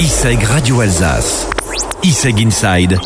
ISEG Radio Alsace. ISEG Inside.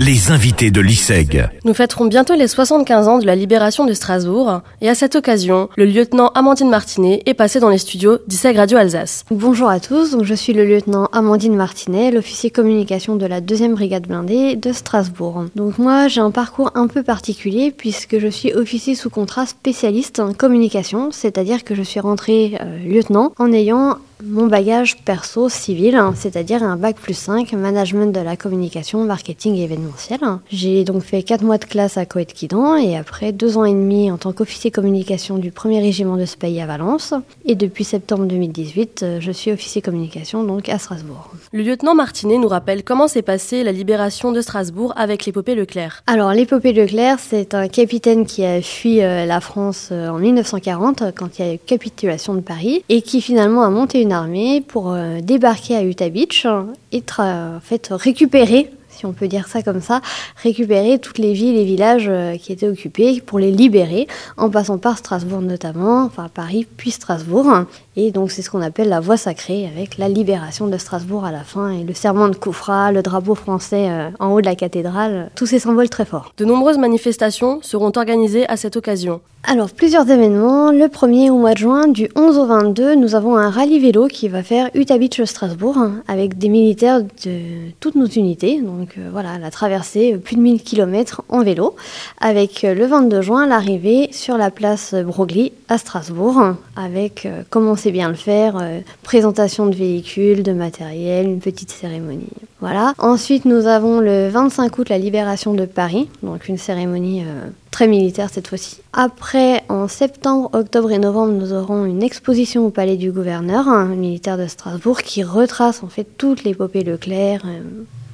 Les invités de l'ISEG. Nous fêterons bientôt les 75 ans de la libération de Strasbourg et à cette occasion, le lieutenant Amandine Martinet est passé dans les studios d'ISEG Radio Alsace. Bonjour à tous, donc je suis le lieutenant Amandine Martinet, l'officier communication de la 2e brigade blindée de Strasbourg. Donc moi j'ai un parcours un peu particulier puisque je suis officier sous contrat spécialiste en communication, c'est-à-dire que je suis rentré euh, lieutenant en ayant mon bagage perso civil, hein, c'est-à-dire un bac plus 5, management de la communication, marketing et événementiel. J'ai donc fait 4 mois de classe à Coët-Quidan et après 2 ans et demi en tant qu'officier communication du 1er régiment de ce pays à Valence. Et depuis septembre 2018, euh, je suis officier communication donc à Strasbourg. Le lieutenant Martinet nous rappelle comment s'est passée la libération de Strasbourg avec l'épopée Leclerc. Alors l'épopée Leclerc, c'est un capitaine qui a fui euh, la France euh, en 1940 quand il y a eu capitulation de Paris et qui finalement a monté une armée pour euh, débarquer à Utah Beach et en fait, récupérer si on peut dire ça comme ça, récupérer toutes les villes et villages euh, qui étaient occupés pour les libérer, en passant par Strasbourg notamment, enfin Paris puis Strasbourg. Et donc c'est ce qu'on appelle la voie sacrée, avec la libération de Strasbourg à la fin et le serment de Koufra, le drapeau français euh, en haut de la cathédrale, tous ces symboles très forts. De nombreuses manifestations seront organisées à cette occasion. Alors, plusieurs événements. Le premier au mois de juin, du 11 au 22, nous avons un rallye vélo qui va faire Utah Strasbourg avec des militaires de toutes nos unités. Donc euh, voilà, la traversée, euh, plus de 1000 km en vélo. Avec euh, le 22 juin, l'arrivée sur la place Broglie à Strasbourg avec comment c'est bien le faire, présentation de véhicules, de matériel, une petite cérémonie. Voilà. Ensuite, nous avons le 25 août la libération de Paris, donc une cérémonie euh, très militaire cette fois-ci. Après, en septembre, octobre et novembre, nous aurons une exposition au palais du gouverneur, militaire de Strasbourg, qui retrace en fait toute l'épopée Leclerc. Euh,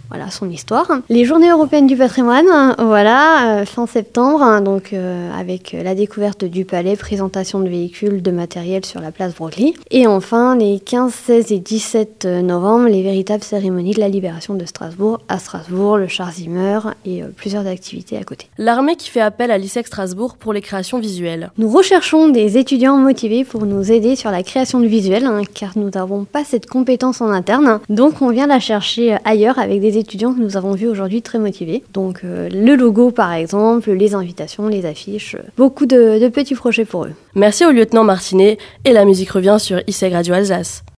voilà son histoire. Les Journées européennes du patrimoine, voilà, euh, fin septembre, hein, donc euh, avec la découverte du palais, présentation de véhicules, de matériel sur la place Broglie. Et enfin, les 15, 16 et 17 novembre, les véritables cérémonies de la libération de Strasbourg à Strasbourg, le char Zimmer et euh, plusieurs activités à côté. L'armée qui fait appel à l'ISEC Strasbourg pour les créations visuelles. Nous recherchons des étudiants motivés pour nous aider sur la création de visuels, hein, car nous n'avons pas cette compétence en interne. Donc on vient la chercher ailleurs avec des étudiants que nous avons vus aujourd'hui très motivés. Donc euh, le logo par exemple, les invitations, les affiches, beaucoup de, petits projets pour eux. Merci au lieutenant Martinet et la musique revient sur ISEG Radio Alsace.